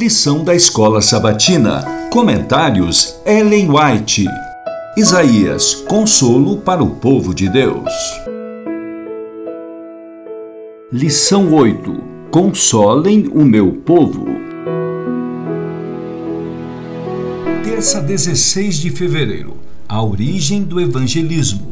Lição da Escola Sabatina. Comentários Ellen White. Isaías, consolo para o povo de Deus. Lição 8. Consolem o meu povo. Terça 16 de fevereiro. A origem do evangelismo.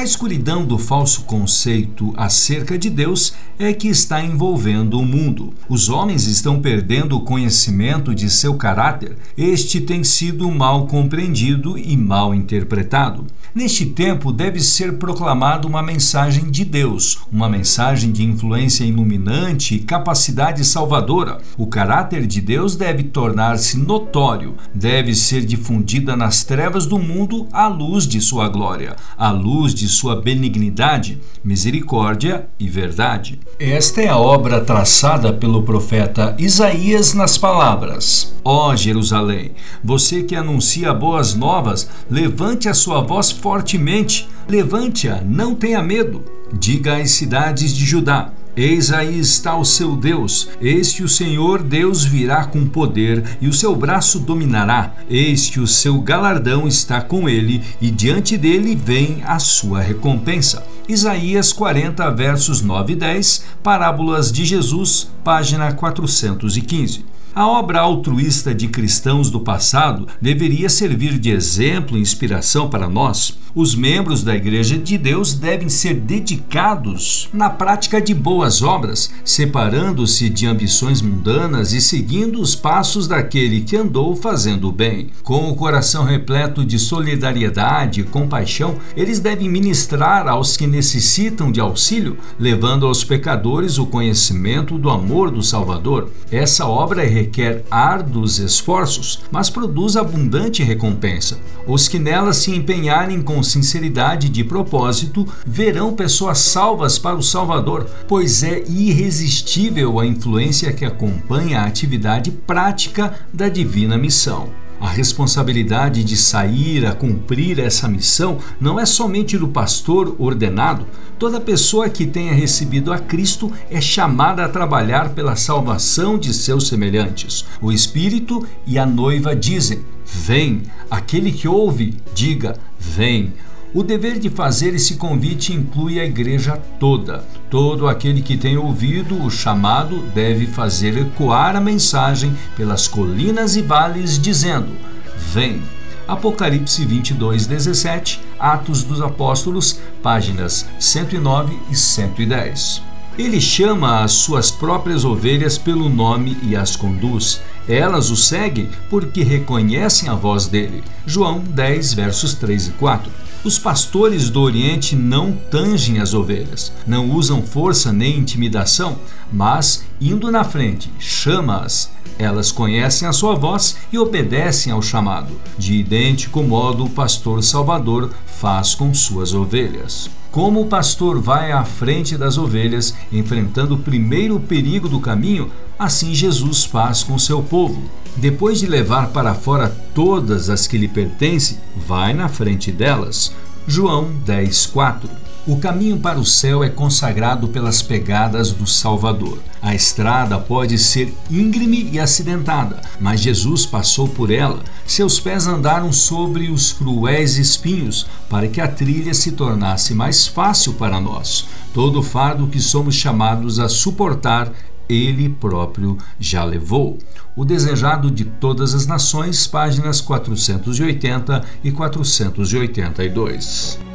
A escuridão do falso conceito acerca de Deus é que está envolvendo o mundo. Os homens estão perdendo o conhecimento de seu caráter. Este tem sido mal compreendido e mal interpretado. Neste tempo deve ser proclamada uma mensagem de Deus, uma mensagem de influência iluminante e capacidade salvadora. O caráter de Deus deve tornar-se notório, deve ser difundida nas trevas do mundo à luz de sua glória, à luz de sua benignidade, misericórdia e verdade. Esta é a obra traçada pelo profeta Isaías nas palavras: Ó oh, Jerusalém, você que anuncia boas novas, levante a sua voz fortemente, levante-a, não tenha medo. Diga às cidades de Judá: Eis aí está o seu Deus. Este o Senhor Deus virá com poder e o seu braço dominará. Este o seu galardão está com ele e diante dele vem a sua recompensa. Isaías 40, versos 9 e 10, Parábolas de Jesus, página 415. A obra altruísta de cristãos do passado deveria servir de exemplo e inspiração para nós. Os membros da Igreja de Deus devem ser dedicados na prática de boas obras, separando-se de ambições mundanas e seguindo os passos daquele que andou fazendo o bem. Com o coração repleto de solidariedade e compaixão, eles devem ministrar aos que necessitam de auxílio, levando aos pecadores o conhecimento do amor do Salvador. Essa obra é requer árduos esforços, mas produz abundante recompensa. Os que nela se empenharem com sinceridade de propósito verão pessoas salvas para o Salvador, pois é irresistível a influência que acompanha a atividade prática da divina missão. A responsabilidade de sair a cumprir essa missão não é somente do pastor ordenado. Toda pessoa que tenha recebido a Cristo é chamada a trabalhar pela salvação de seus semelhantes. O Espírito e a noiva dizem: Vem. Aquele que ouve, diga: Vem. O dever de fazer esse convite inclui a igreja toda. Todo aquele que tem ouvido o chamado deve fazer ecoar a mensagem pelas colinas e vales, dizendo: Vem. Apocalipse 22, 17, Atos dos Apóstolos, páginas 109 e 110. Ele chama as suas próprias ovelhas pelo nome e as conduz. Elas o seguem porque reconhecem a voz dele. João 10, versos 3 e 4. Os pastores do Oriente não tangem as ovelhas, não usam força nem intimidação, mas, indo na frente, chama-as. Elas conhecem a sua voz e obedecem ao chamado. De idêntico modo, o pastor Salvador faz com suas ovelhas. Como o pastor vai à frente das ovelhas, enfrentando o primeiro perigo do caminho, assim Jesus faz com seu povo. Depois de levar para fora todas as que lhe pertencem, vai na frente delas. João 10:4. O caminho para o céu é consagrado pelas pegadas do Salvador. A estrada pode ser íngreme e acidentada, mas Jesus passou por ela. Seus pés andaram sobre os cruéis espinhos, para que a trilha se tornasse mais fácil para nós. Todo o fardo que somos chamados a suportar ele próprio já levou. O Desejado de Todas as Nações, páginas 480 e 482.